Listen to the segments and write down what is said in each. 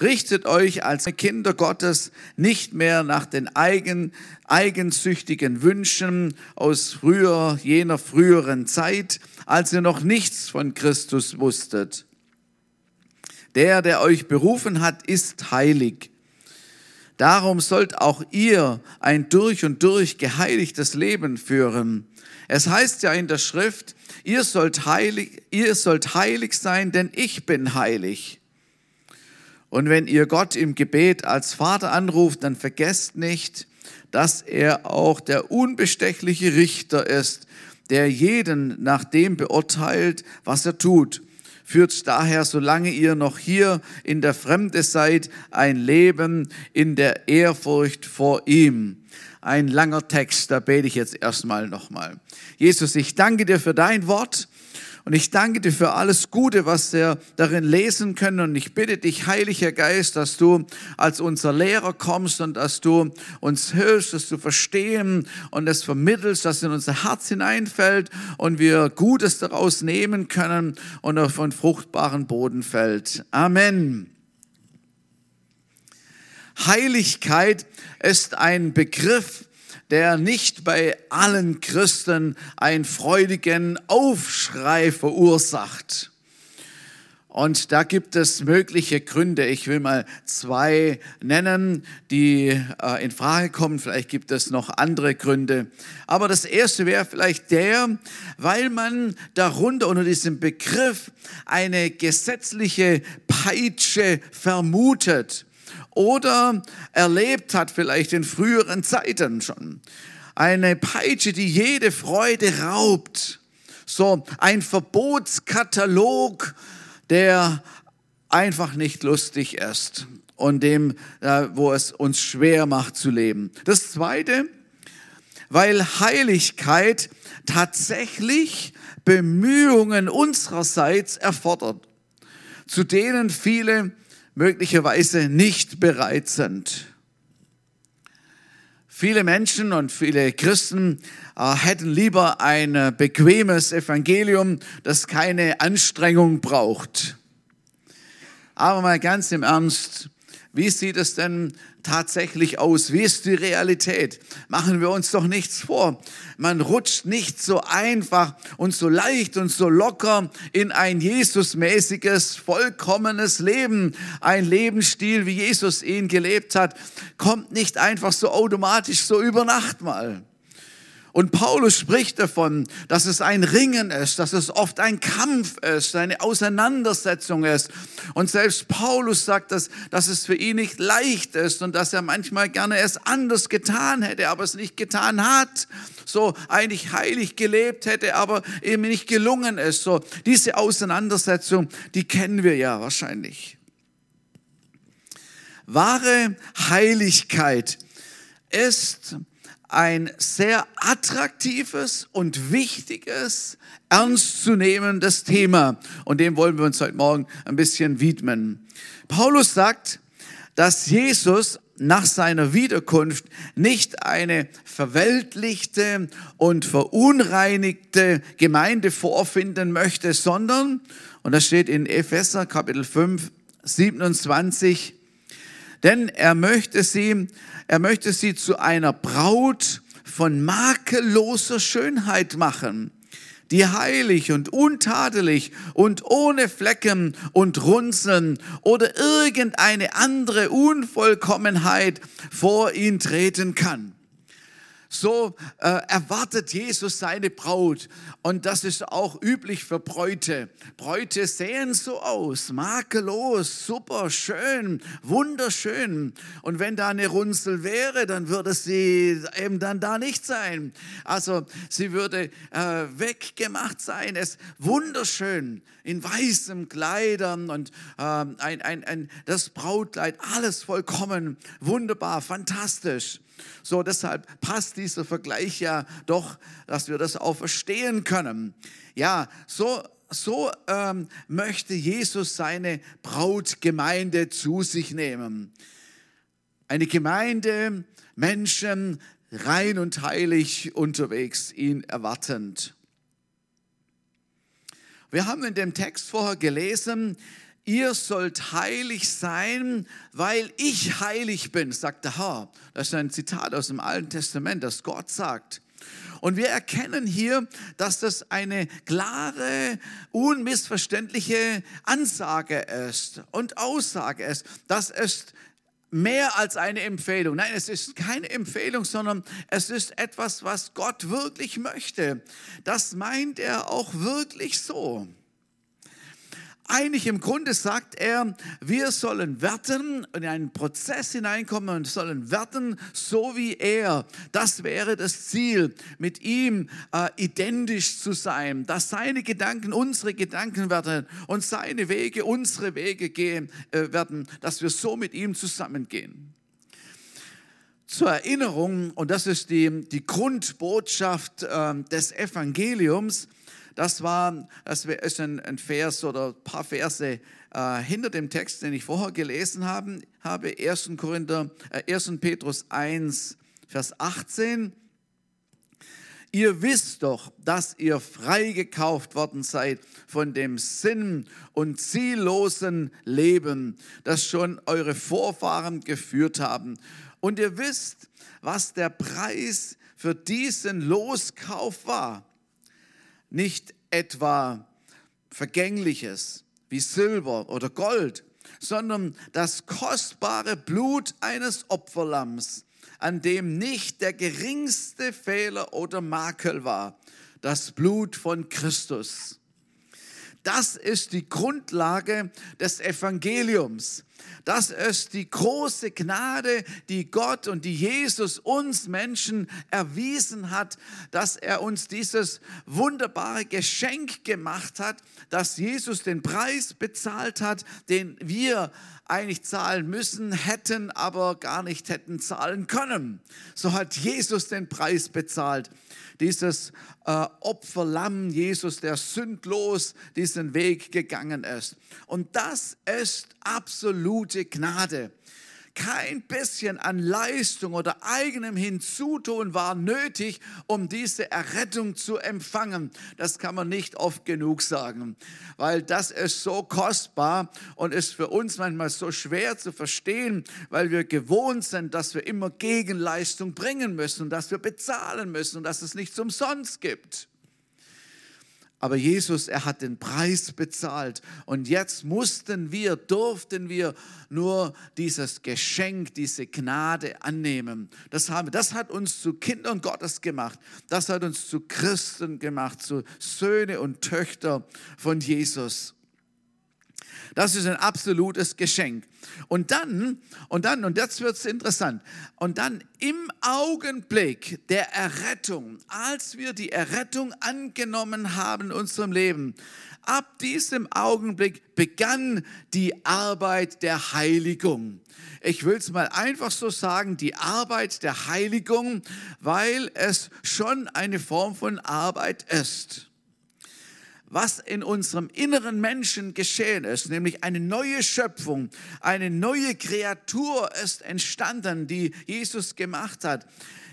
Richtet euch als Kinder Gottes nicht mehr nach den eigen, eigensüchtigen Wünschen aus früher, jener früheren Zeit, als ihr noch nichts von Christus wusstet. Der, der euch berufen hat, ist heilig. Darum sollt auch ihr ein durch und durch geheiligtes Leben führen. Es heißt ja in der Schrift, ihr sollt heilig, ihr sollt heilig sein, denn ich bin heilig. Und wenn ihr Gott im Gebet als Vater anruft, dann vergesst nicht, dass er auch der unbestechliche Richter ist, der jeden nach dem beurteilt, was er tut. Führt daher, solange ihr noch hier in der Fremde seid, ein Leben in der Ehrfurcht vor ihm. Ein langer Text, da bete ich jetzt erstmal nochmal. Jesus, ich danke dir für dein Wort. Und ich danke dir für alles Gute, was wir darin lesen können. Und ich bitte dich, Heiliger Geist, dass du als unser Lehrer kommst und dass du uns hilfst, dass du verstehen und es vermittelst, dass in unser Herz hineinfällt und wir Gutes daraus nehmen können und auf einen fruchtbaren Boden fällt. Amen. Heiligkeit ist ein Begriff, der nicht bei allen Christen einen freudigen Aufschrei verursacht. Und da gibt es mögliche Gründe. Ich will mal zwei nennen, die äh, in Frage kommen. Vielleicht gibt es noch andere Gründe. Aber das erste wäre vielleicht der, weil man darunter unter diesem Begriff eine gesetzliche Peitsche vermutet oder erlebt hat, vielleicht in früheren Zeiten schon. Eine Peitsche, die jede Freude raubt. So ein Verbotskatalog, der einfach nicht lustig ist und dem, äh, wo es uns schwer macht zu leben. Das Zweite, weil Heiligkeit tatsächlich Bemühungen unsererseits erfordert, zu denen viele möglicherweise nicht bereit sind. Viele Menschen und viele Christen äh, hätten lieber ein bequemes Evangelium, das keine Anstrengung braucht. Aber mal ganz im Ernst, wie sieht es denn tatsächlich aus? Wie ist die Realität? Machen wir uns doch nichts vor. Man rutscht nicht so einfach und so leicht und so locker in ein Jesusmäßiges, vollkommenes Leben. Ein Lebensstil, wie Jesus ihn gelebt hat, kommt nicht einfach so automatisch so über Nacht mal. Und Paulus spricht davon, dass es ein Ringen ist, dass es oft ein Kampf ist, eine Auseinandersetzung ist. Und selbst Paulus sagt, dass, dass es für ihn nicht leicht ist und dass er manchmal gerne es anders getan hätte, aber es nicht getan hat. So eigentlich heilig gelebt hätte, aber eben nicht gelungen ist. So diese Auseinandersetzung, die kennen wir ja wahrscheinlich. Wahre Heiligkeit ist ein sehr attraktives und wichtiges, ernstzunehmendes Thema. Und dem wollen wir uns heute Morgen ein bisschen widmen. Paulus sagt, dass Jesus nach seiner Wiederkunft nicht eine verweltlichte und verunreinigte Gemeinde vorfinden möchte, sondern, und das steht in Epheser Kapitel 5, 27, denn er möchte sie, er möchte sie zu einer Braut von makelloser Schönheit machen, die heilig und untadelig und ohne Flecken und Runzeln oder irgendeine andere Unvollkommenheit vor ihn treten kann. So äh, erwartet Jesus seine Braut. Und das ist auch üblich für Bräute. Bräute sehen so aus, makellos, super, schön, wunderschön. Und wenn da eine Runzel wäre, dann würde sie eben dann da nicht sein. Also sie würde äh, weggemacht sein. Es wunderschön in weißen Kleidern und äh, ein, ein, ein, das Brautkleid, alles vollkommen wunderbar, fantastisch. So, deshalb passt dieser Vergleich ja doch, dass wir das auch verstehen können. Ja, so, so ähm, möchte Jesus seine Brautgemeinde zu sich nehmen. Eine Gemeinde, Menschen rein und heilig unterwegs, ihn erwartend. Wir haben in dem Text vorher gelesen, ihr sollt heilig sein, weil ich heilig bin, sagt der Herr. Das ist ein Zitat aus dem Alten Testament, das Gott sagt. Und wir erkennen hier, dass das eine klare, unmissverständliche Ansage ist und Aussage ist. Das ist mehr als eine Empfehlung. Nein, es ist keine Empfehlung, sondern es ist etwas, was Gott wirklich möchte. Das meint er auch wirklich so. Eigentlich im Grunde sagt er, wir sollen werten, in einen Prozess hineinkommen und sollen werten, so wie er. Das wäre das Ziel, mit ihm äh, identisch zu sein, dass seine Gedanken unsere Gedanken werden und seine Wege unsere Wege gehen äh, werden, dass wir so mit ihm zusammengehen. Zur Erinnerung, und das ist die, die Grundbotschaft äh, des Evangeliums, das war, das ist ein, ein Vers oder ein paar Verse äh, hinter dem Text, den ich vorher gelesen habe, habe 1. Korinther, äh, 1. Petrus 1, Vers 18. Ihr wisst doch, dass ihr freigekauft worden seid von dem sinn- und ziellosen Leben, das schon eure Vorfahren geführt haben. Und ihr wisst, was der Preis für diesen Loskauf war nicht etwa Vergängliches wie Silber oder Gold, sondern das kostbare Blut eines Opferlamms, an dem nicht der geringste Fehler oder Makel war, das Blut von Christus. Das ist die Grundlage des Evangeliums. Das ist die große Gnade, die Gott und die Jesus uns Menschen erwiesen hat, dass er uns dieses wunderbare Geschenk gemacht hat, dass Jesus den Preis bezahlt hat, den wir eigentlich zahlen müssen, hätten aber gar nicht hätten zahlen können. So hat Jesus den Preis bezahlt dieses äh, Opferlamm Jesus, der sündlos diesen Weg gegangen ist. Und das ist absolute Gnade. Kein bisschen an Leistung oder eigenem Hinzutun war nötig, um diese Errettung zu empfangen. Das kann man nicht oft genug sagen, weil das ist so kostbar und ist für uns manchmal so schwer zu verstehen, weil wir gewohnt sind, dass wir immer Gegenleistung bringen müssen dass wir bezahlen müssen und dass es nichts umsonst gibt. Aber Jesus, er hat den Preis bezahlt. Und jetzt mussten wir, durften wir nur dieses Geschenk, diese Gnade annehmen. Das, haben, das hat uns zu Kindern Gottes gemacht. Das hat uns zu Christen gemacht, zu Söhne und Töchter von Jesus. Das ist ein absolutes Geschenk. Und dann, und dann, und jetzt wird es interessant, und dann im Augenblick der Errettung, als wir die Errettung angenommen haben in unserem Leben, ab diesem Augenblick begann die Arbeit der Heiligung. Ich will es mal einfach so sagen, die Arbeit der Heiligung, weil es schon eine Form von Arbeit ist was in unserem inneren Menschen geschehen ist, nämlich eine neue Schöpfung, eine neue Kreatur ist entstanden, die Jesus gemacht hat.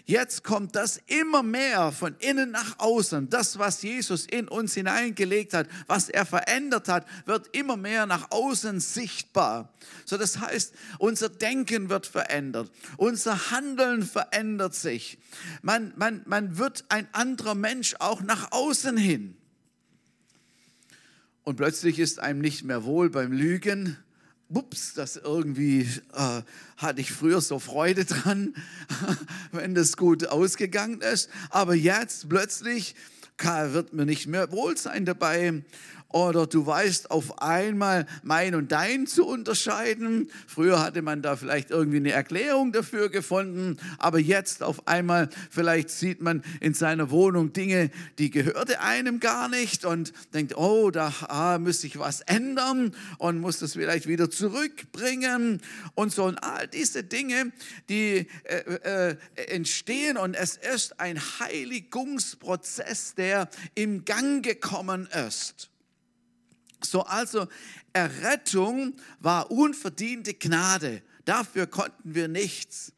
Jetzt kommt das immer mehr von innen nach außen. Das, was Jesus in uns hineingelegt hat, was er verändert hat, wird immer mehr nach außen sichtbar. So, das heißt, unser Denken wird verändert. Unser Handeln verändert sich. Man, man, man wird ein anderer Mensch auch nach außen hin. Und plötzlich ist einem nicht mehr wohl beim Lügen. Ups, das irgendwie äh, hatte ich früher so Freude dran, wenn das gut ausgegangen ist. Aber jetzt plötzlich wird mir nicht mehr wohl sein dabei oder du weißt auf einmal mein und dein zu unterscheiden. Früher hatte man da vielleicht irgendwie eine Erklärung dafür gefunden, aber jetzt auf einmal vielleicht sieht man in seiner Wohnung Dinge, die gehörte einem gar nicht und denkt, oh, da ah, müsste ich was ändern und muss das vielleicht wieder zurückbringen und so und all diese Dinge, die äh, äh, entstehen und es ist ein Heiligungsprozess, der im Gang gekommen ist. So also Errettung war unverdiente Gnade. Dafür konnten wir nichts.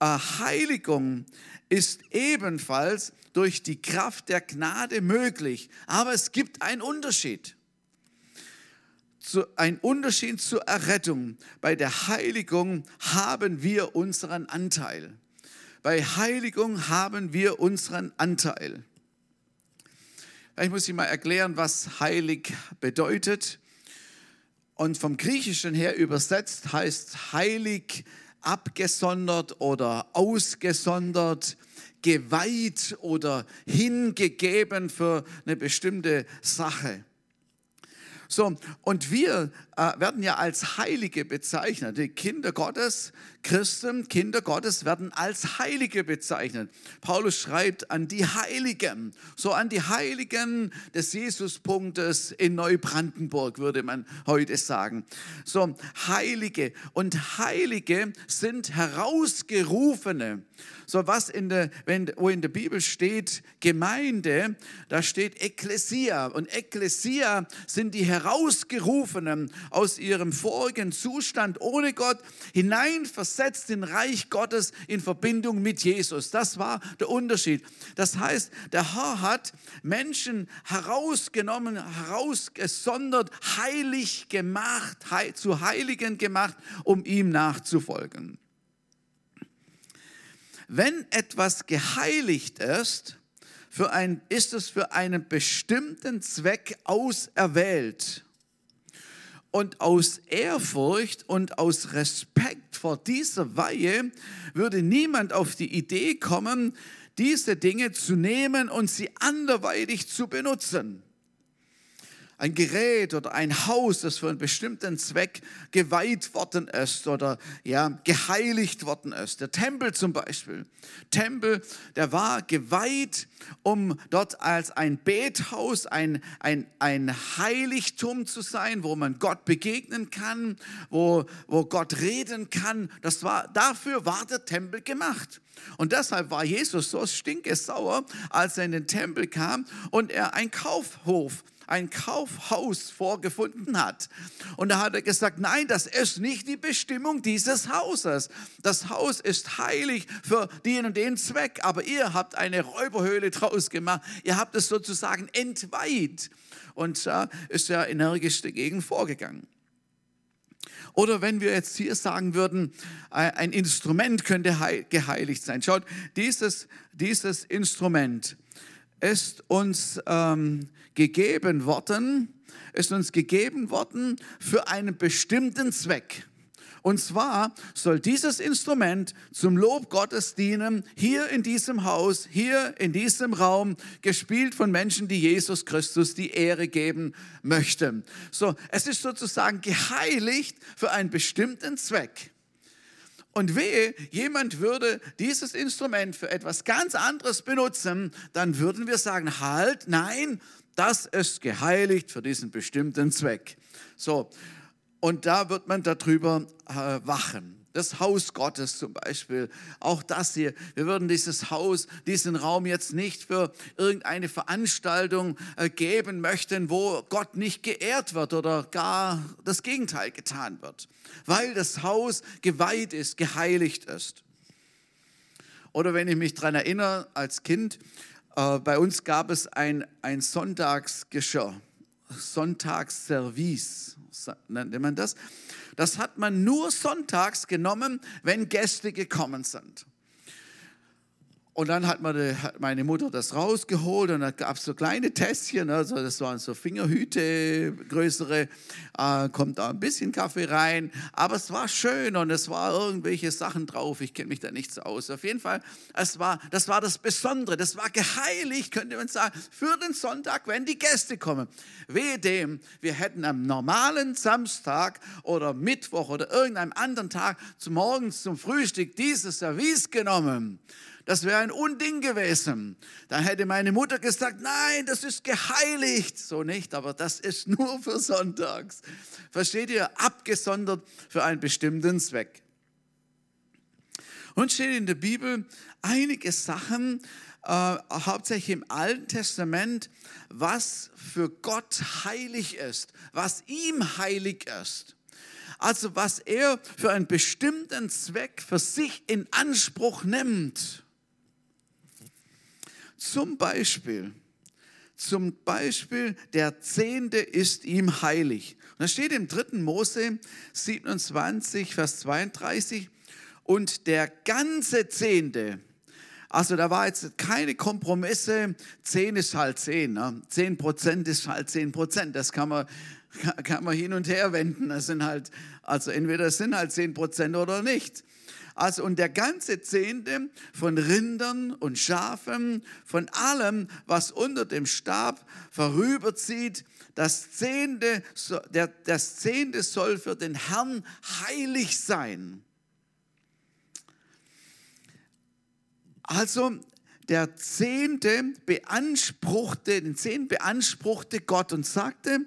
Heiligung ist ebenfalls durch die Kraft der Gnade möglich. Aber es gibt einen Unterschied ein Unterschied zur Errettung. Bei der Heiligung haben wir unseren Anteil. Bei Heiligung haben wir unseren Anteil. Ich muss Ihnen mal erklären, was heilig bedeutet. Und vom Griechischen her übersetzt heißt heilig abgesondert oder ausgesondert, geweiht oder hingegeben für eine bestimmte Sache. So, und wir äh, werden ja als Heilige bezeichnet. Die Kinder Gottes, Christen, Kinder Gottes werden als Heilige bezeichnet. Paulus schreibt an die Heiligen, so an die Heiligen des Jesuspunktes in Neubrandenburg, würde man heute sagen. So, Heilige. Und Heilige sind herausgerufene. So was in der, wenn, wo in der Bibel steht Gemeinde, da steht Ekklesia. Und Ekklesia sind die Herausgerufenen aus ihrem vorigen Zustand ohne Gott hineinversetzt in Reich Gottes in Verbindung mit Jesus. Das war der Unterschied. Das heißt, der Herr hat Menschen herausgenommen, herausgesondert, heilig gemacht, zu Heiligen gemacht, um ihm nachzufolgen. Wenn etwas geheiligt ist, ein, ist es für einen bestimmten Zweck auserwählt. Und aus Ehrfurcht und aus Respekt vor dieser Weihe würde niemand auf die Idee kommen, diese Dinge zu nehmen und sie anderweitig zu benutzen ein Gerät oder ein Haus, das für einen bestimmten Zweck geweiht worden ist oder ja, geheiligt worden ist. Der Tempel zum Beispiel. Tempel, der war geweiht, um dort als ein Bethaus, ein, ein, ein Heiligtum zu sein, wo man Gott begegnen kann, wo, wo Gott reden kann. Das war, dafür war der Tempel gemacht. Und deshalb war Jesus so stinkesauer, als er in den Tempel kam und er ein Kaufhof ein Kaufhaus vorgefunden hat. Und da hat er gesagt, nein, das ist nicht die Bestimmung dieses Hauses. Das Haus ist heilig für den und den Zweck, aber ihr habt eine Räuberhöhle draus gemacht. Ihr habt es sozusagen entweiht. Und da ist er energisch dagegen vorgegangen. Oder wenn wir jetzt hier sagen würden, ein Instrument könnte geheiligt sein. Schaut, dieses, dieses Instrument ist uns ähm, gegeben worden, ist uns gegeben worden für einen bestimmten Zweck. Und zwar soll dieses Instrument zum Lob Gottes dienen, hier in diesem Haus, hier in diesem Raum, gespielt von Menschen, die Jesus Christus die Ehre geben möchten. So, es ist sozusagen geheiligt für einen bestimmten Zweck. Und wehe, jemand würde dieses Instrument für etwas ganz anderes benutzen, dann würden wir sagen, halt, nein, das ist geheiligt für diesen bestimmten Zweck. So, und da wird man darüber äh, wachen das Haus Gottes zum Beispiel, auch das hier. Wir würden dieses Haus, diesen Raum jetzt nicht für irgendeine Veranstaltung äh, geben möchten, wo Gott nicht geehrt wird oder gar das Gegenteil getan wird, weil das Haus geweiht ist, geheiligt ist. Oder wenn ich mich daran erinnere, als Kind, äh, bei uns gab es ein, ein Sonntagsgeschirr, Sonntagsservice, nennt man das. Das hat man nur sonntags genommen, wenn Gäste gekommen sind. Und dann hat, meine Mutter das rausgeholt und da gab es so kleine Tässchen, also das waren so Fingerhüte, größere, äh, kommt da ein bisschen Kaffee rein, aber es war schön und es war irgendwelche Sachen drauf, ich kenne mich da nicht so aus. Auf jeden Fall, es war, das war das Besondere, das war geheiligt, könnte man sagen, für den Sonntag, wenn die Gäste kommen. Wehe dem, wir hätten am normalen Samstag oder Mittwoch oder irgendeinem anderen Tag zum Morgens zum Frühstück dieses Service genommen das wäre ein Unding gewesen. Dann hätte meine Mutter gesagt, nein, das ist geheiligt. So nicht, aber das ist nur für Sonntags. Versteht ihr? Abgesondert für einen bestimmten Zweck. Und steht in der Bibel einige Sachen, äh, hauptsächlich im Alten Testament, was für Gott heilig ist, was ihm heilig ist. Also was er für einen bestimmten Zweck für sich in Anspruch nimmt. Zum Beispiel zum Beispiel, der Zehnte ist ihm heilig. Und das steht im 3. Mose 27, Vers 32. Und der ganze Zehnte, also da war jetzt keine Kompromisse, 10 ist halt 10, ne? 10 Prozent ist halt 10 Prozent, das kann man, kann man hin und her wenden. Das sind halt, also entweder es sind halt 10 Prozent oder nicht. Also und der ganze Zehnte von Rindern und Schafen, von allem, was unter dem Stab vorüberzieht, das Zehnte, der, das Zehnte soll für den Herrn heilig sein. Also der Zehnte beanspruchte, den Zehnten beanspruchte Gott und sagte,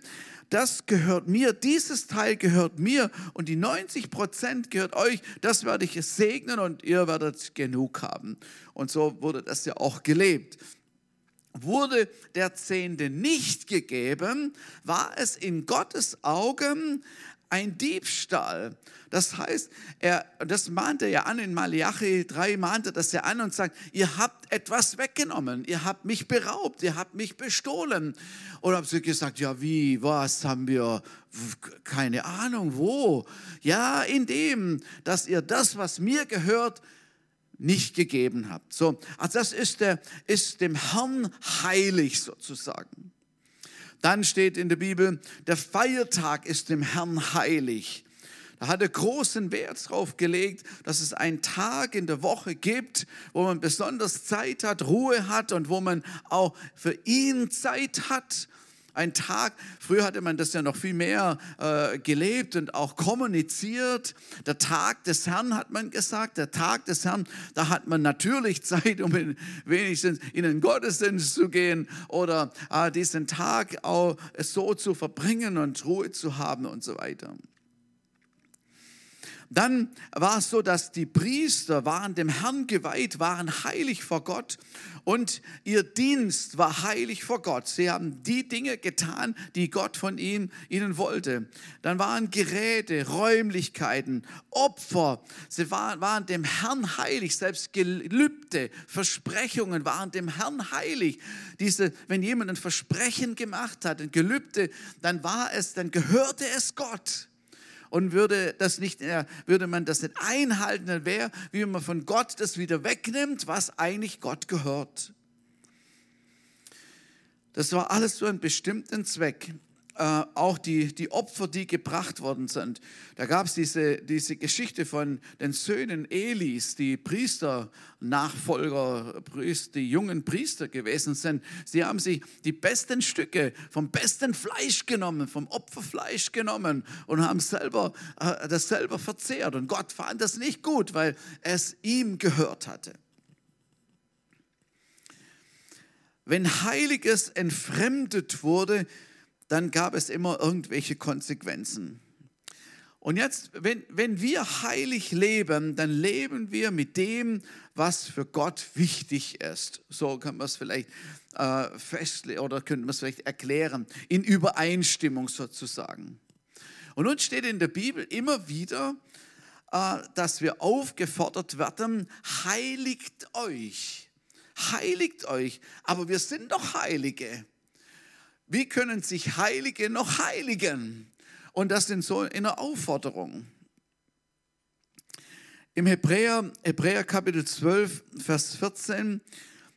das gehört mir, dieses Teil gehört mir und die 90 Prozent gehört euch, das werde ich segnen und ihr werdet genug haben. Und so wurde das ja auch gelebt. Wurde der Zehnte nicht gegeben, war es in Gottes Augen ein Diebstahl. Das heißt, er, das mahnt er ja an in Malachi 3, mahnt er das ja an und sagt, ihr habt etwas weggenommen, ihr habt mich beraubt, ihr habt mich bestohlen. Und habt sie gesagt, ja wie, was haben wir, keine Ahnung, wo? Ja, in dem, dass ihr das, was mir gehört, nicht gegeben habt. So, also das ist, der, ist dem Herrn heilig sozusagen. Dann steht in der Bibel, der Feiertag ist dem Herrn heilig. Da hat er großen Wert drauf gelegt, dass es einen Tag in der Woche gibt, wo man besonders Zeit hat, Ruhe hat und wo man auch für ihn Zeit hat ein Tag, früher hatte man das ja noch viel mehr äh, gelebt und auch kommuniziert. Der Tag des Herrn hat man gesagt, der Tag des Herrn, da hat man natürlich Zeit, um in, wenigstens in den Gottesdienst zu gehen oder äh, diesen Tag auch so zu verbringen und Ruhe zu haben und so weiter. Dann war es so, dass die Priester waren dem Herrn geweiht, waren heilig vor Gott und ihr Dienst war heilig vor Gott. Sie haben die Dinge getan, die Gott von ihnen, ihnen wollte. Dann waren Geräte, Räumlichkeiten, Opfer. Sie waren, waren dem Herrn heilig. Selbst Gelübde, Versprechungen waren dem Herrn heilig. Diese, wenn jemand ein Versprechen gemacht hat, ein Gelübde, dann war es, dann gehörte es Gott und würde, das nicht, äh, würde man das nicht einhalten, dann wäre, wie man von Gott das wieder wegnimmt, was eigentlich Gott gehört. Das war alles zu einem bestimmten Zweck äh, auch die, die Opfer, die gebracht worden sind. Da gab es diese, diese Geschichte von den Söhnen Elis, die Priester, Nachfolger, die jungen Priester gewesen sind. Sie haben sich die besten Stücke vom besten Fleisch genommen, vom Opferfleisch genommen und haben selber, äh, das selber verzehrt. Und Gott fand das nicht gut, weil es ihm gehört hatte. Wenn Heiliges entfremdet wurde, dann gab es immer irgendwelche Konsequenzen. Und jetzt, wenn, wenn wir heilig leben, dann leben wir mit dem, was für Gott wichtig ist. So kann man es vielleicht äh, festlegen oder könnte man es vielleicht erklären, in Übereinstimmung sozusagen. Und nun steht in der Bibel immer wieder, äh, dass wir aufgefordert werden, heiligt euch. Heiligt euch. Aber wir sind doch Heilige. Wie können sich Heilige noch heiligen? Und das sind so in einer Aufforderung. Im Hebräer, Hebräer Kapitel 12, Vers 14,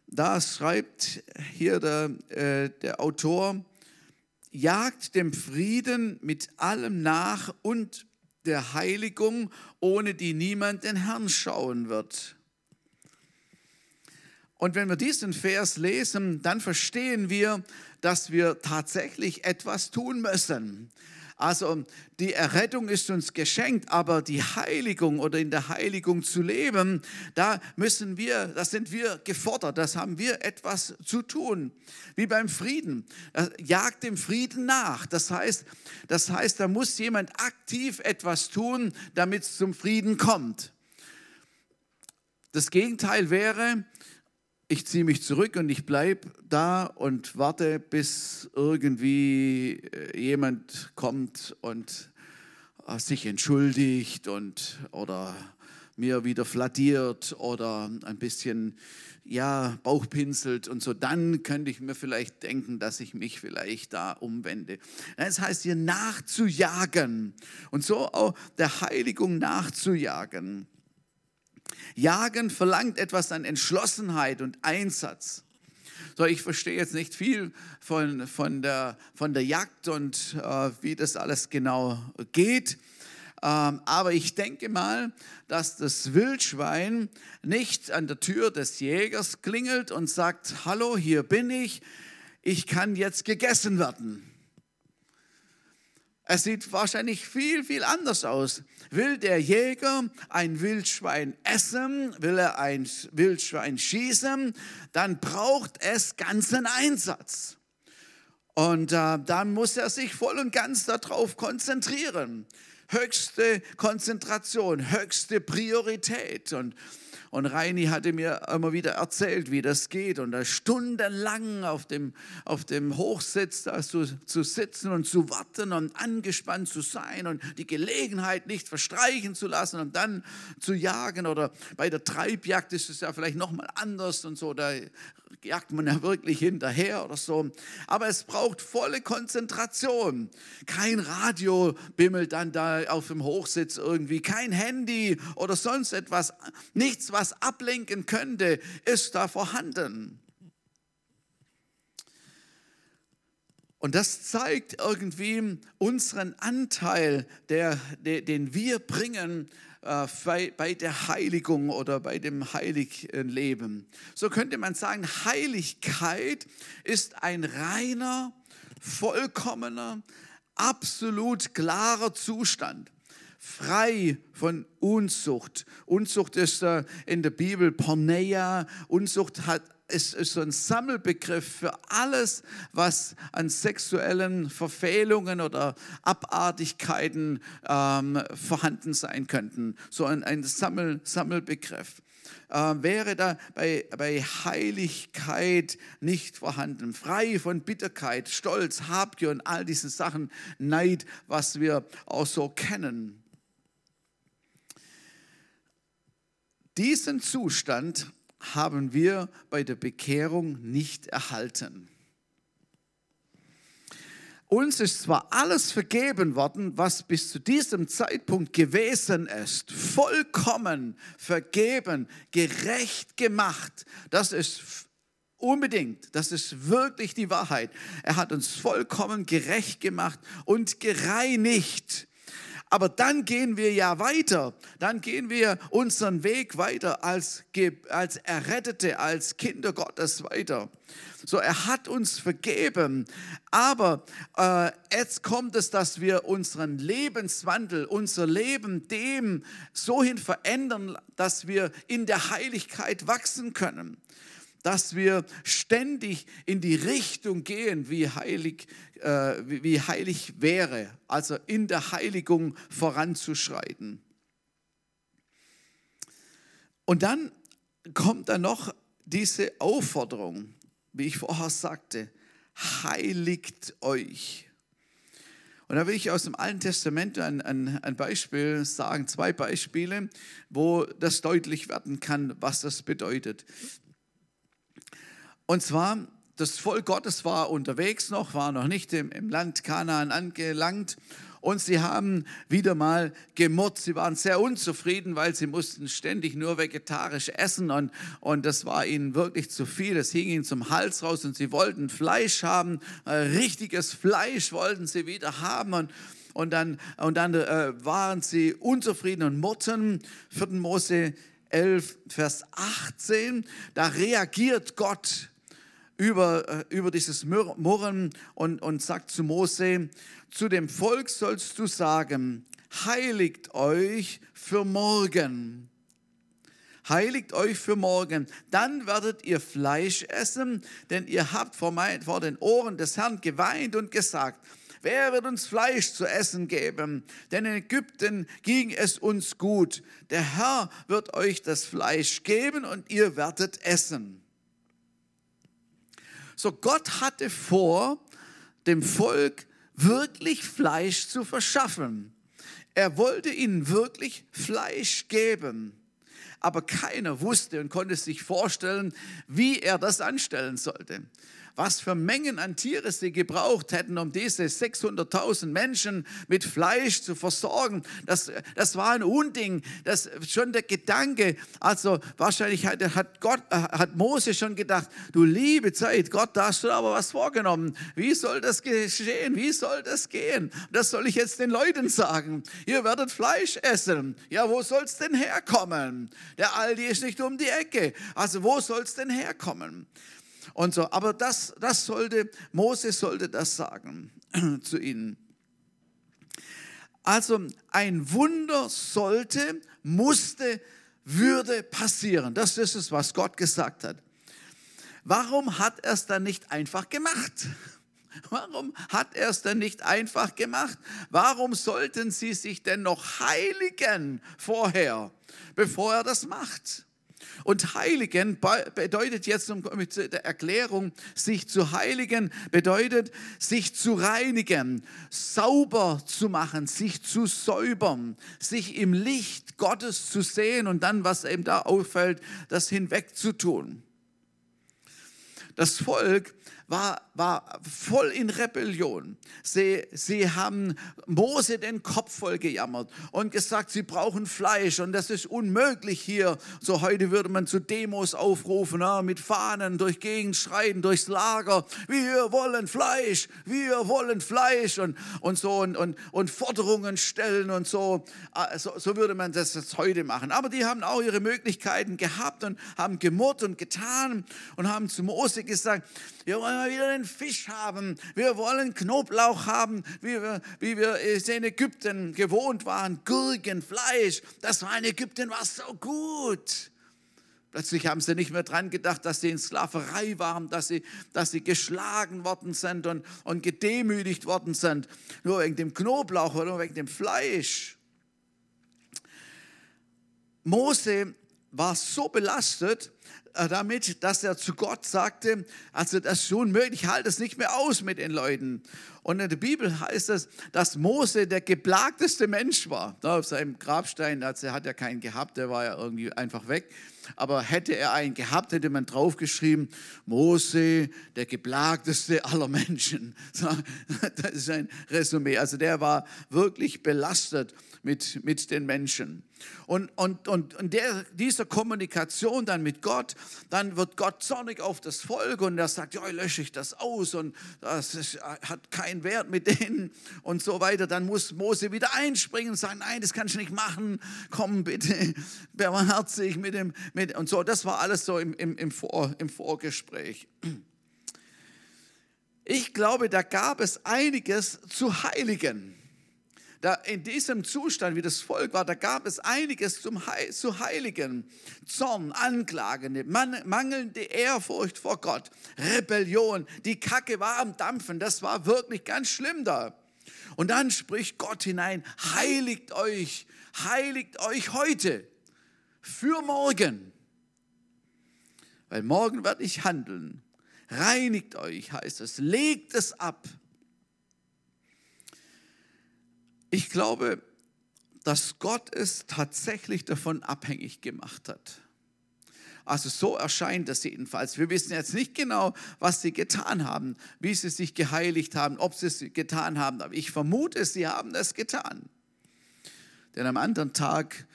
da schreibt hier der, äh, der Autor, jagt dem Frieden mit allem nach und der Heiligung, ohne die niemand den Herrn schauen wird. Und wenn wir diesen Vers lesen, dann verstehen wir, dass wir tatsächlich etwas tun müssen. Also die Errettung ist uns geschenkt, aber die Heiligung oder in der Heiligung zu leben, da müssen wir, das sind wir gefordert, das haben wir etwas zu tun. Wie beim Frieden. Jagt dem Frieden nach. Das heißt, das heißt, da muss jemand aktiv etwas tun, damit es zum Frieden kommt. Das Gegenteil wäre, ich ziehe mich zurück und ich bleibe da und warte, bis irgendwie äh, jemand kommt und äh, sich entschuldigt und oder mir wieder flattiert oder ein bisschen ja, Bauch pinselt und so, dann könnte ich mir vielleicht denken, dass ich mich vielleicht da umwende. Das heißt hier nachzujagen und so auch der Heiligung nachzujagen. Jagen verlangt etwas an Entschlossenheit und Einsatz. So, ich verstehe jetzt nicht viel von, von, der, von der Jagd und äh, wie das alles genau geht. Ähm, aber ich denke mal, dass das Wildschwein nicht an der Tür des Jägers klingelt und sagt, hallo, hier bin ich, ich kann jetzt gegessen werden. Es sieht wahrscheinlich viel, viel anders aus. Will der Jäger ein Wildschwein essen, will er ein Wildschwein schießen, dann braucht es ganzen Einsatz. Und äh, dann muss er sich voll und ganz darauf konzentrieren höchste Konzentration, höchste Priorität. Und, und Reini hatte mir immer wieder erzählt, wie das geht. Und da stundenlang auf dem, auf dem Hochsitz da zu, zu sitzen und zu warten und angespannt zu sein und die Gelegenheit nicht verstreichen zu lassen und dann zu jagen. Oder bei der Treibjagd ist es ja vielleicht nochmal anders und so. Da jagt man ja wirklich hinterher oder so. Aber es braucht volle Konzentration. Kein Radio bimmelt dann da auf dem Hochsitz irgendwie, kein Handy oder sonst etwas. Nichts, was ablenken könnte, ist da vorhanden. Und das zeigt irgendwie unseren Anteil, der, den wir bringen bei, bei der Heiligung oder bei dem heiligen Leben. So könnte man sagen, Heiligkeit ist ein reiner, vollkommener, absolut klarer Zustand frei von Unzucht. Unzucht ist äh, in der Bibel Porneia. Unzucht hat, ist, ist so ein Sammelbegriff für alles, was an sexuellen Verfehlungen oder Abartigkeiten ähm, vorhanden sein könnten. So ein, ein Sammel, Sammelbegriff. Äh, wäre da bei, bei Heiligkeit nicht vorhanden. Frei von Bitterkeit, Stolz, Habgier und all diese Sachen, Neid, was wir auch so kennen. Diesen Zustand haben wir bei der Bekehrung nicht erhalten. Uns ist zwar alles vergeben worden, was bis zu diesem Zeitpunkt gewesen ist, vollkommen vergeben, gerecht gemacht. Das ist unbedingt, das ist wirklich die Wahrheit. Er hat uns vollkommen gerecht gemacht und gereinigt aber dann gehen wir ja weiter. Dann gehen wir unseren Weg weiter als, als Errettete, als Kinder Gottes weiter. So, er hat uns vergeben. Aber äh, jetzt kommt es, dass wir unseren Lebenswandel, unser Leben dem so hin verändern, dass wir in der Heiligkeit wachsen können dass wir ständig in die Richtung gehen, wie heilig, äh, wie, heilig wäre, also in der Heiligung voranzuschreiten. Und dann kommt da noch diese Aufforderung, wie ich vorher sagte, heiligt euch. Und da will ich aus dem Alten Testament ein, ein, ein, Beispiel sagen, zwei Beispiele, wo das deutlich werden kann, was das bedeutet. Und zwar, das Volk Gottes war unterwegs noch, war noch nicht im, im Land Kanaan angelangt und sie haben wieder mal gemurrt. Sie waren sehr unzufrieden, weil sie mussten ständig nur vegetarisch essen und, und das war ihnen wirklich zu viel. Es hing ihnen zum Hals raus und sie wollten Fleisch haben, äh, richtiges Fleisch wollten sie wieder haben und und dann, und dann äh, waren sie unzufrieden und murrten. 4. Mose 11, Vers 18, da reagiert Gott über, äh, über dieses Murren und, und sagt zu Mose, zu dem Volk sollst du sagen, heiligt euch für morgen. Heiligt euch für morgen, dann werdet ihr Fleisch essen, denn ihr habt vor, mein, vor den Ohren des Herrn geweint und gesagt, Wer wird uns Fleisch zu essen geben? Denn in Ägypten ging es uns gut. Der Herr wird euch das Fleisch geben und ihr werdet essen. So Gott hatte vor, dem Volk wirklich Fleisch zu verschaffen. Er wollte ihnen wirklich Fleisch geben. aber keiner wusste und konnte sich vorstellen, wie er das anstellen sollte was für Mengen an Tiere sie gebraucht hätten, um diese 600.000 Menschen mit Fleisch zu versorgen. Das, das war ein Unding. Das schon der Gedanke. Also wahrscheinlich hat, hat Gott, äh, hat Mose schon gedacht, du liebe Zeit, Gott, da hast du aber was vorgenommen. Wie soll das geschehen? Wie soll das gehen? Das soll ich jetzt den Leuten sagen. Ihr werdet Fleisch essen. Ja, wo soll es denn herkommen? Der Aldi ist nicht um die Ecke. Also wo soll es denn herkommen? Und so. Aber das, das sollte, Mose sollte das sagen zu ihnen. Also ein Wunder sollte, musste, würde passieren. Das ist es, was Gott gesagt hat. Warum hat er es dann nicht einfach gemacht? Warum hat er es denn nicht einfach gemacht? Warum sollten sie sich denn noch heiligen vorher, bevor er das macht? Und heiligen bedeutet jetzt mit der Erklärung, sich zu heiligen bedeutet, sich zu reinigen, sauber zu machen, sich zu säubern, sich im Licht Gottes zu sehen und dann, was eben da auffällt, das hinwegzutun. Das Volk war, war voll in Rebellion. Sie, sie haben Mose den Kopf voll gejammert und gesagt, sie brauchen Fleisch und das ist unmöglich hier. So heute würde man zu Demos aufrufen, na, mit Fahnen durch Gegend schreien, durchs Lager. Wir wollen Fleisch, wir wollen Fleisch und, und so und, und, und Forderungen stellen und so. Ah, so. So würde man das jetzt heute machen. Aber die haben auch ihre Möglichkeiten gehabt und haben gemurrt und getan und haben zu Mose gesagt, wir wollen mal wieder den Fisch haben. Wir wollen Knoblauch haben, wie wir, wie wir es in Ägypten gewohnt waren. Gurken, Fleisch. Das war in Ägypten war so gut. Plötzlich haben sie nicht mehr dran gedacht, dass sie in Sklaverei waren, dass sie, dass sie geschlagen worden sind und, und gedemütigt worden sind. Nur wegen dem Knoblauch oder wegen dem Fleisch. Mose war so belastet, damit, dass er zu Gott sagte, also das ist schon möglich, ich halte es nicht mehr aus mit den Leuten. Und in der Bibel heißt es, dass Mose der geplagteste Mensch war. Da auf seinem Grabstein, also er hat ja keinen gehabt, der war ja irgendwie einfach weg. Aber hätte er einen gehabt, hätte man draufgeschrieben, Mose, der geplagteste aller Menschen. Das ist ein Resümee. Also der war wirklich belastet mit, mit den Menschen. Und, und, und, und der, dieser Kommunikation dann mit Gott, dann wird Gott zornig auf das Volk und er sagt, ja, lösche ich das aus und das ist, hat keinen Wert mit denen und so weiter. Dann muss Mose wieder einspringen und sagen, nein, das kannst du nicht machen, komm bitte, barmherzig mit dem, mit, und so. Das war alles so im, im, im, Vor, im Vorgespräch. Ich glaube, da gab es einiges zu heiligen da in diesem Zustand, wie das Volk war, da gab es einiges zum Heil, zu heiligen. Zorn, Anklage, mangelnde Ehrfurcht vor Gott, Rebellion, die Kacke war am Dampfen, das war wirklich ganz schlimm da. Und dann spricht Gott hinein, heiligt euch, heiligt euch heute für morgen. Weil morgen werde ich handeln. Reinigt euch, heißt es, legt es ab Ich glaube, dass Gott es tatsächlich davon abhängig gemacht hat. Also so erscheint das jedenfalls. Wir wissen jetzt nicht genau, was sie getan haben, wie sie sich geheiligt haben, ob sie es getan haben. Aber ich vermute, sie haben es getan. Denn am anderen Tag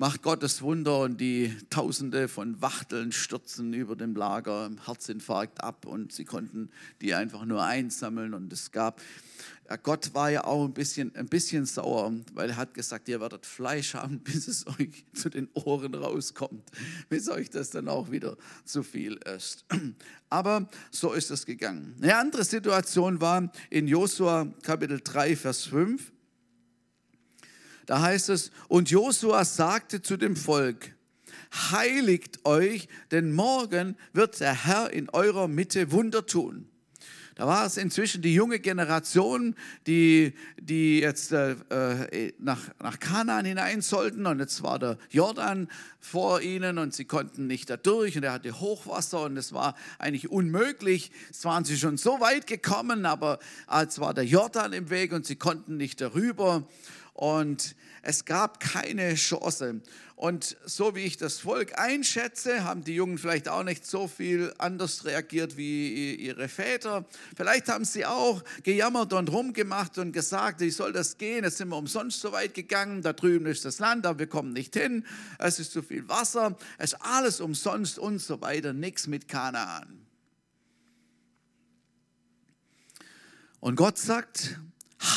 macht Gottes Wunder und die Tausende von Wachteln stürzen über dem Lager, Herzinfarkt ab und sie konnten die einfach nur einsammeln und es gab Gott war ja auch ein bisschen, ein bisschen sauer, weil er hat gesagt, ihr werdet Fleisch haben, bis es euch zu den Ohren rauskommt, bis euch das dann auch wieder zu viel ist. Aber so ist es gegangen. Eine andere Situation war in Josua Kapitel 3, Vers 5. Da heißt es, und Josua sagte zu dem Volk, heiligt euch, denn morgen wird der Herr in eurer Mitte Wunder tun. Da war es inzwischen die junge Generation, die, die jetzt äh, äh, nach, nach Kanaan hinein sollten. Und jetzt war der Jordan vor ihnen und sie konnten nicht da durch. Und er hatte Hochwasser und es war eigentlich unmöglich. Es waren sie schon so weit gekommen, aber als war der Jordan im Weg und sie konnten nicht darüber. Und es gab keine Chance. Und so wie ich das Volk einschätze, haben die Jungen vielleicht auch nicht so viel anders reagiert wie ihre Väter. Vielleicht haben sie auch gejammert und rumgemacht und gesagt, wie soll das gehen? Jetzt sind wir umsonst so weit gegangen. Da drüben ist das Land, aber wir kommen nicht hin. Es ist zu viel Wasser. Es ist alles umsonst und so weiter. Nichts mit Kanaan. Und Gott sagt,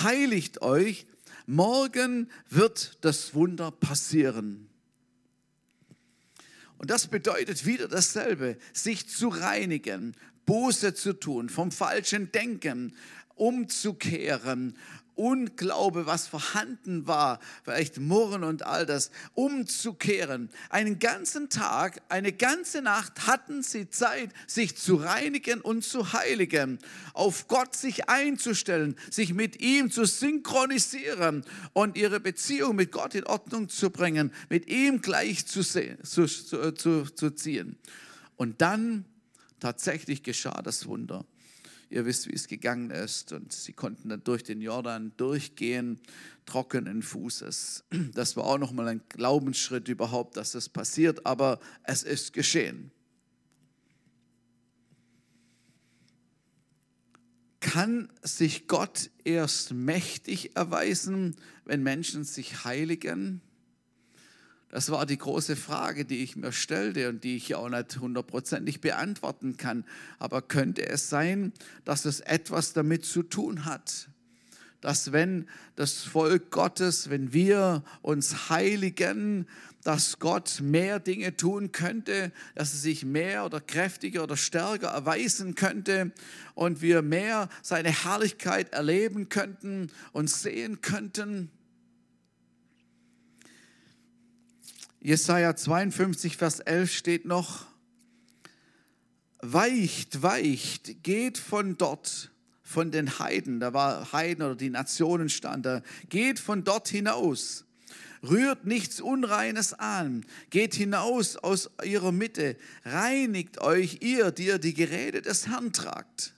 heiligt euch, morgen wird das Wunder passieren. Und das bedeutet wieder dasselbe, sich zu reinigen, Buße zu tun, vom falschen Denken umzukehren, Unglaube, was vorhanden war, vielleicht Murren und all das, umzukehren. Einen ganzen Tag, eine ganze Nacht hatten sie Zeit, sich zu reinigen und zu heiligen, auf Gott sich einzustellen, sich mit ihm zu synchronisieren und ihre Beziehung mit Gott in Ordnung zu bringen, mit ihm gleich zu, zu, zu, zu ziehen. Und dann tatsächlich geschah das Wunder. Ihr wisst, wie es gegangen ist. Und sie konnten dann durch den Jordan durchgehen, trockenen Fußes. Das war auch nochmal ein Glaubensschritt überhaupt, dass das passiert, aber es ist geschehen. Kann sich Gott erst mächtig erweisen, wenn Menschen sich heiligen? Das war die große Frage, die ich mir stellte und die ich auch nicht hundertprozentig beantworten kann. Aber könnte es sein, dass es etwas damit zu tun hat, dass wenn das Volk Gottes, wenn wir uns heiligen, dass Gott mehr Dinge tun könnte, dass er sich mehr oder kräftiger oder stärker erweisen könnte und wir mehr seine Herrlichkeit erleben könnten und sehen könnten? Jesaja 52, Vers 11 steht noch, weicht, weicht, geht von dort, von den Heiden, da war Heiden oder die Nationen stand da, geht von dort hinaus, rührt nichts Unreines an, geht hinaus aus ihrer Mitte, reinigt euch ihr, die ihr die Geräte des Herrn tragt.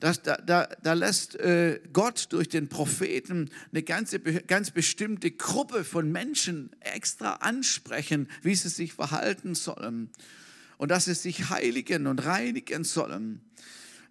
Das, da, da, da lässt äh, Gott durch den Propheten eine ganze, ganz bestimmte Gruppe von Menschen extra ansprechen, wie sie sich verhalten sollen. Und dass sie sich heiligen und reinigen sollen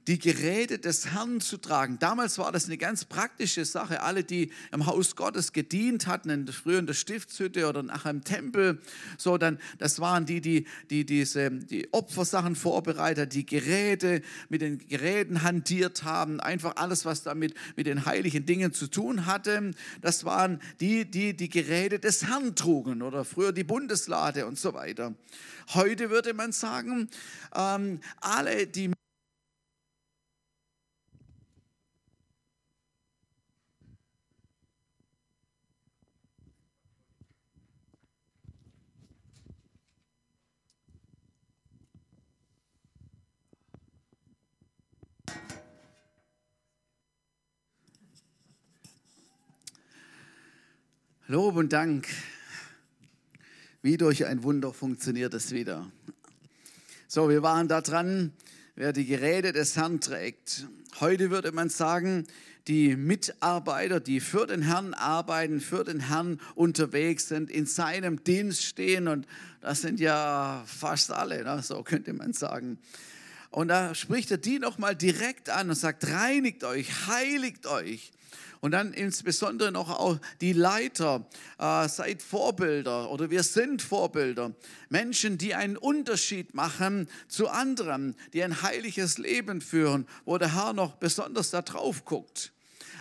die Geräte des Herrn zu tragen. Damals war das eine ganz praktische Sache. Alle, die im Haus Gottes gedient hatten, in, früher in der Stiftshütte oder nachher im Tempel, so dann, das waren die, die, die diese, die Opfersachen vorbereitet, die Geräte mit den Geräten hantiert haben, einfach alles, was damit mit den heiligen Dingen zu tun hatte. Das waren die, die die Geräte des Herrn trugen oder früher die Bundeslade und so weiter. Heute würde man sagen, ähm, alle, die Lob und Dank. Wie durch ein Wunder funktioniert es wieder. So, wir waren da dran, wer die Geräte des Herrn trägt. Heute würde man sagen, die Mitarbeiter, die für den Herrn arbeiten, für den Herrn unterwegs sind, in seinem Dienst stehen. Und das sind ja fast alle, ne? so könnte man sagen. Und da spricht er die nochmal direkt an und sagt, reinigt euch, heiligt euch. Und dann insbesondere noch auch die Leiter, äh, seid Vorbilder oder wir sind Vorbilder. Menschen, die einen Unterschied machen zu anderen, die ein heiliges Leben führen, wo der Herr noch besonders da drauf guckt.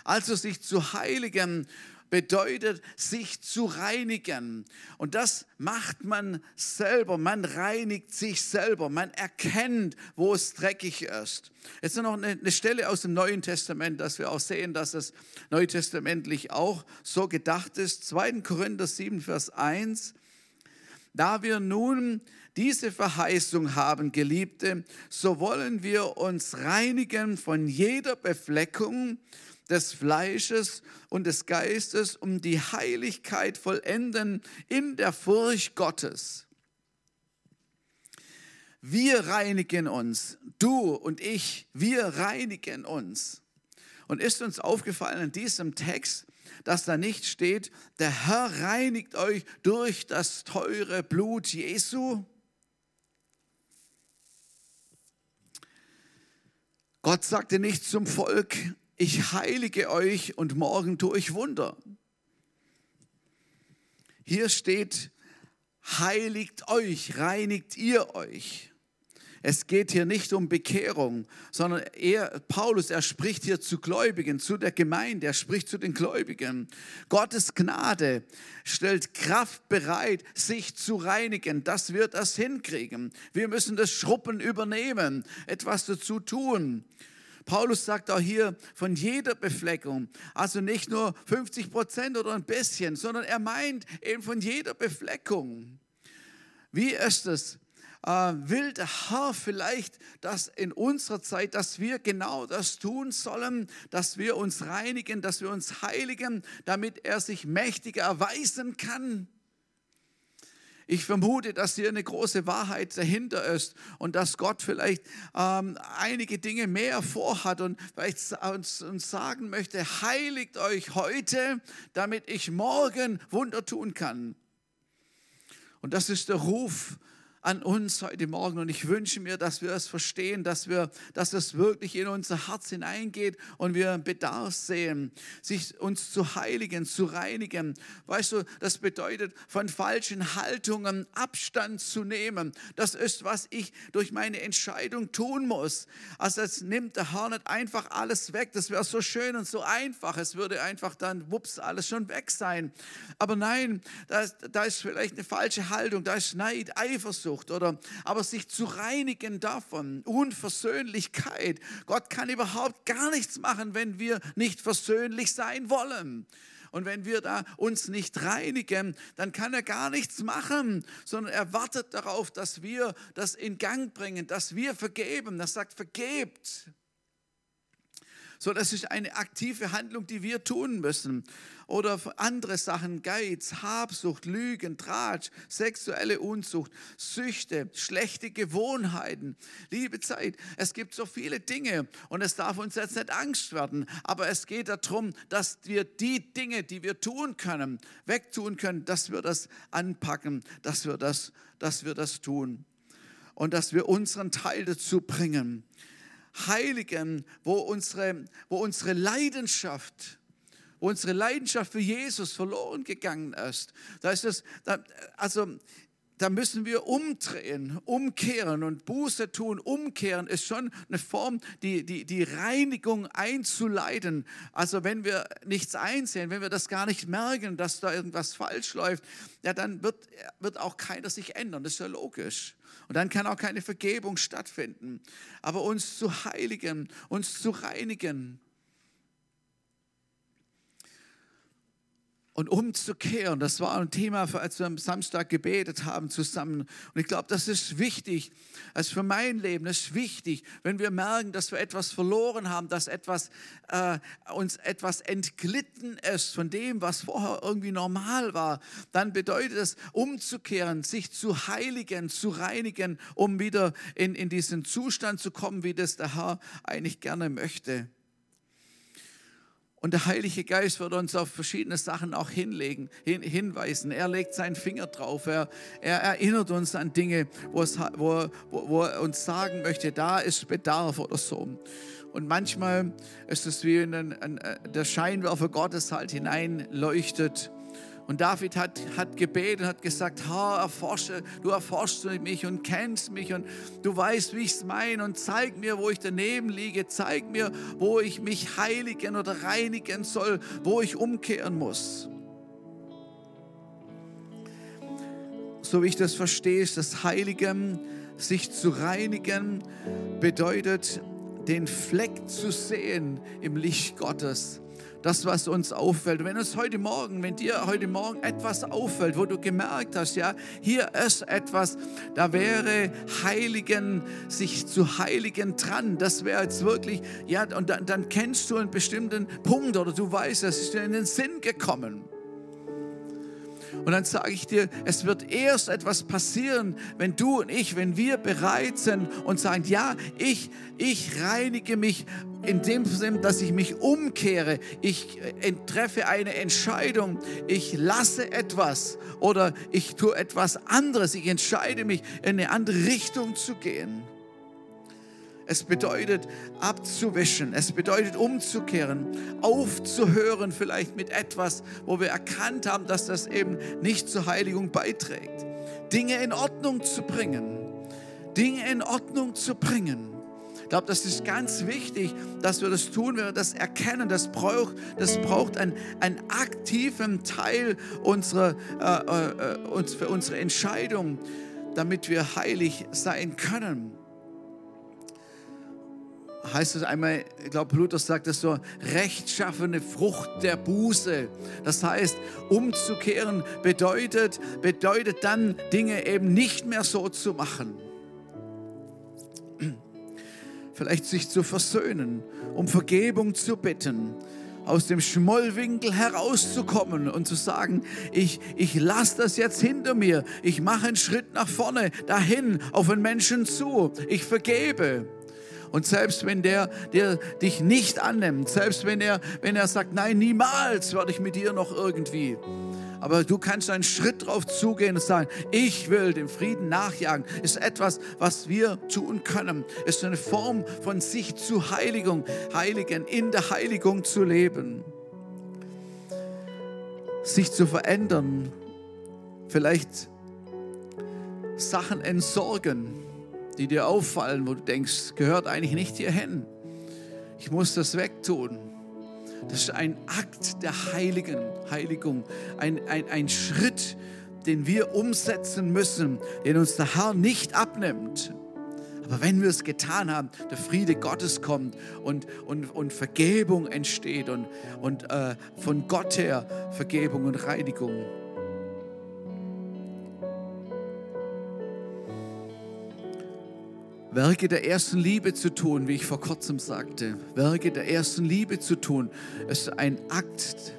Also sich zu heiligen bedeutet, sich zu reinigen. Und das macht man selber. Man reinigt sich selber. Man erkennt, wo es dreckig ist. Jetzt noch eine Stelle aus dem Neuen Testament, dass wir auch sehen, dass es neutestamentlich auch so gedacht ist. 2. Korinther 7, Vers 1. Da wir nun diese Verheißung haben, Geliebte, so wollen wir uns reinigen von jeder Befleckung, des Fleisches und des Geistes, um die Heiligkeit vollenden in der Furcht Gottes. Wir reinigen uns, du und ich, wir reinigen uns. Und ist uns aufgefallen in diesem Text, dass da nicht steht, der Herr reinigt euch durch das teure Blut Jesu? Gott sagte nicht zum Volk, ich heilige euch und morgen tue ich Wunder. Hier steht, heiligt euch, reinigt ihr euch. Es geht hier nicht um Bekehrung, sondern er, Paulus, er spricht hier zu Gläubigen, zu der Gemeinde, er spricht zu den Gläubigen. Gottes Gnade stellt Kraft bereit, sich zu reinigen, dass wir das hinkriegen. Wir müssen das Schruppen übernehmen, etwas dazu tun. Paulus sagt auch hier von jeder Befleckung, also nicht nur 50 Prozent oder ein bisschen, sondern er meint eben von jeder Befleckung. Wie ist es? Äh, will der Herr vielleicht, dass in unserer Zeit, dass wir genau das tun sollen, dass wir uns reinigen, dass wir uns heiligen, damit er sich mächtiger erweisen kann? Ich vermute, dass hier eine große Wahrheit dahinter ist und dass Gott vielleicht ähm, einige Dinge mehr vorhat und vielleicht uns, uns sagen möchte, heiligt euch heute, damit ich morgen Wunder tun kann. Und das ist der Ruf an uns heute Morgen. Und ich wünsche mir, dass wir es verstehen, dass wir, dass es wirklich in unser Herz hineingeht und wir Bedarf sehen, sich uns zu heiligen, zu reinigen. Weißt du, das bedeutet, von falschen Haltungen Abstand zu nehmen. Das ist, was ich durch meine Entscheidung tun muss. Also es nimmt der Herr nicht einfach alles weg. Das wäre so schön und so einfach. Es würde einfach dann, wups, alles schon weg sein. Aber nein, da da ist vielleicht eine falsche Haltung, da ist Neid, Eifersucht Eifersucht oder aber sich zu reinigen davon, Unversöhnlichkeit. Gott kann überhaupt gar nichts machen, wenn wir nicht versöhnlich sein wollen. Und wenn wir da uns nicht reinigen, dann kann er gar nichts machen, sondern er wartet darauf, dass wir das in Gang bringen, dass wir vergeben. Er sagt, vergebt. So, das ist eine aktive Handlung, die wir tun müssen. Oder andere Sachen, Geiz, Habsucht, Lügen, Tratsch, sexuelle Unzucht, Süchte, schlechte Gewohnheiten, liebe Zeit. Es gibt so viele Dinge und es darf uns jetzt nicht Angst werden. Aber es geht darum, dass wir die Dinge, die wir tun können, wegtun können, dass wir das anpacken, dass wir das, dass wir das tun. Und dass wir unseren Teil dazu bringen heiligen, wo unsere, wo unsere Leidenschaft, wo unsere Leidenschaft für Jesus verloren gegangen ist. Da ist es, da, also da müssen wir umdrehen, umkehren und Buße tun. Umkehren ist schon eine Form, die, die, die Reinigung einzuleiten. Also wenn wir nichts einsehen, wenn wir das gar nicht merken, dass da irgendwas falsch läuft, ja, dann wird, wird auch keiner sich ändern. Das ist ja logisch. Und dann kann auch keine Vergebung stattfinden. Aber uns zu heiligen, uns zu reinigen, und umzukehren. Das war ein Thema, als wir am Samstag gebetet haben zusammen. Und ich glaube, das ist wichtig. Also für mein Leben ist wichtig, wenn wir merken, dass wir etwas verloren haben, dass etwas, äh, uns etwas entglitten ist von dem, was vorher irgendwie normal war, dann bedeutet es, umzukehren, sich zu heiligen, zu reinigen, um wieder in, in diesen Zustand zu kommen, wie das der Herr eigentlich gerne möchte. Und der Heilige Geist wird uns auf verschiedene Sachen auch hinlegen, hin, hinweisen. Er legt seinen Finger drauf. Er, er erinnert uns an Dinge, wo, es, wo, wo, er uns sagen möchte, da ist Bedarf oder so. Und manchmal ist es wie ein, ein, der Scheinwerfer Gottes halt hineinleuchtet und David hat, hat gebetet, hat gesagt, Herr, erforsche, du erforschst mich und kennst mich und du weißt, wie ich es meine und zeig mir, wo ich daneben liege, zeig mir, wo ich mich heiligen oder reinigen soll, wo ich umkehren muss. So wie ich das verstehe, ist das Heiligen, sich zu reinigen, bedeutet, den Fleck zu sehen im Licht Gottes das, was uns auffällt. wenn uns heute Morgen, wenn dir heute Morgen etwas auffällt, wo du gemerkt hast, ja, hier ist etwas, da wäre Heiligen, sich zu Heiligen dran. Das wäre jetzt wirklich, ja, und dann, dann kennst du einen bestimmten Punkt oder du weißt, das ist dir in den Sinn gekommen. Und dann sage ich dir, es wird erst etwas passieren, wenn du und ich, wenn wir bereit sind und sagen, ja, ich, ich reinige mich in dem Sinne, dass ich mich umkehre, ich äh, treffe eine Entscheidung, ich lasse etwas oder ich tue etwas anderes, ich entscheide mich, in eine andere Richtung zu gehen. Es bedeutet abzuwischen, es bedeutet umzukehren, aufzuhören vielleicht mit etwas, wo wir erkannt haben, dass das eben nicht zur Heiligung beiträgt. Dinge in Ordnung zu bringen, Dinge in Ordnung zu bringen. Ich glaube, das ist ganz wichtig, dass wir das tun, wenn wir das erkennen. Das braucht, das braucht einen, einen aktiven Teil unserer, äh, äh, uns, für unsere Entscheidung, damit wir heilig sein können. Heißt es einmal, ich glaube, Luther sagt das so, rechtschaffene Frucht der Buße. Das heißt, umzukehren bedeutet, bedeutet dann, Dinge eben nicht mehr so zu machen vielleicht sich zu versöhnen, um Vergebung zu bitten, aus dem Schmollwinkel herauszukommen und zu sagen, ich, ich lasse das jetzt hinter mir, ich mache einen Schritt nach vorne, dahin, auf einen Menschen zu, ich vergebe. Und selbst wenn der, der dich nicht annimmt, selbst wenn er, wenn er sagt, nein, niemals werde ich mit dir noch irgendwie, aber du kannst einen Schritt drauf zugehen und sagen, ich will dem Frieden nachjagen. Ist etwas, was wir tun können. Ist eine Form von sich zu Heiligung, Heiligen, in der Heiligung zu leben. Sich zu verändern. Vielleicht Sachen entsorgen, die dir auffallen, wo du denkst, gehört eigentlich nicht hierhin. Ich muss das wegtun. Das ist ein Akt der Heiligen, Heiligung, ein, ein, ein Schritt, den wir umsetzen müssen, den uns der Herr nicht abnimmt. Aber wenn wir es getan haben, der Friede Gottes kommt und, und, und Vergebung entsteht und, und äh, von Gott her Vergebung und Reinigung. Werke der ersten Liebe zu tun, wie ich vor kurzem sagte. Werke der ersten Liebe zu tun, ist ein Akt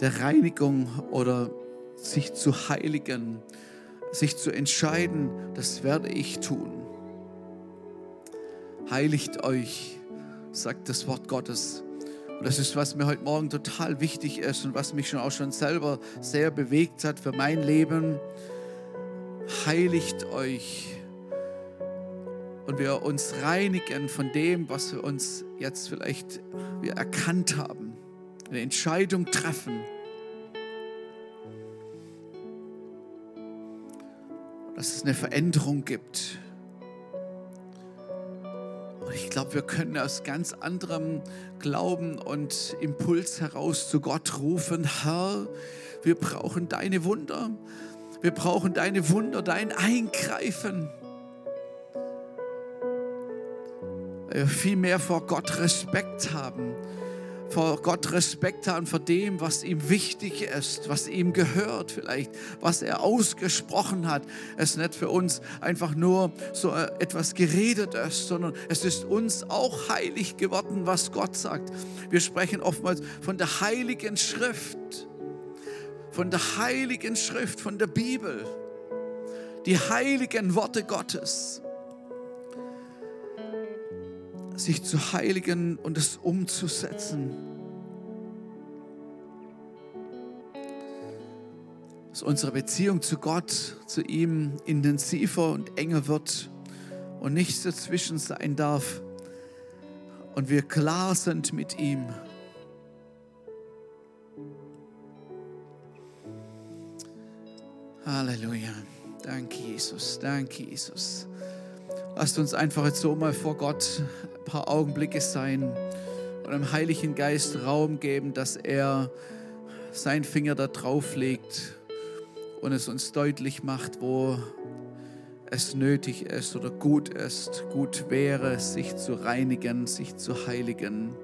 der Reinigung oder sich zu heiligen, sich zu entscheiden, das werde ich tun. Heiligt euch, sagt das Wort Gottes. Und das ist, was mir heute Morgen total wichtig ist und was mich schon auch schon selber sehr bewegt hat für mein Leben. Heiligt euch und wir uns reinigen von dem, was wir uns jetzt vielleicht wir erkannt haben, eine Entscheidung treffen. Dass es eine Veränderung gibt. Und ich glaube, wir können aus ganz anderem Glauben und Impuls heraus zu Gott rufen, Herr, wir brauchen deine Wunder. Wir brauchen deine Wunder, dein Eingreifen. Viel mehr vor Gott Respekt haben. Vor Gott Respekt haben vor dem, was ihm wichtig ist, was ihm gehört vielleicht, was er ausgesprochen hat. Es ist nicht für uns einfach nur so äh, etwas geredet ist, sondern es ist uns auch heilig geworden, was Gott sagt. Wir sprechen oftmals von der heiligen Schrift, von der heiligen Schrift, von der Bibel, die heiligen Worte Gottes sich zu heiligen und es umzusetzen. Dass unsere Beziehung zu Gott, zu ihm intensiver und enger wird und nichts dazwischen sein darf und wir klar sind mit ihm. Halleluja. Danke, Jesus. Danke, Jesus. Lasst uns einfach jetzt so mal vor Gott ein paar Augenblicke sein und dem Heiligen Geist Raum geben, dass er seinen Finger da drauf legt und es uns deutlich macht, wo es nötig ist oder gut ist, gut wäre, sich zu reinigen, sich zu heiligen.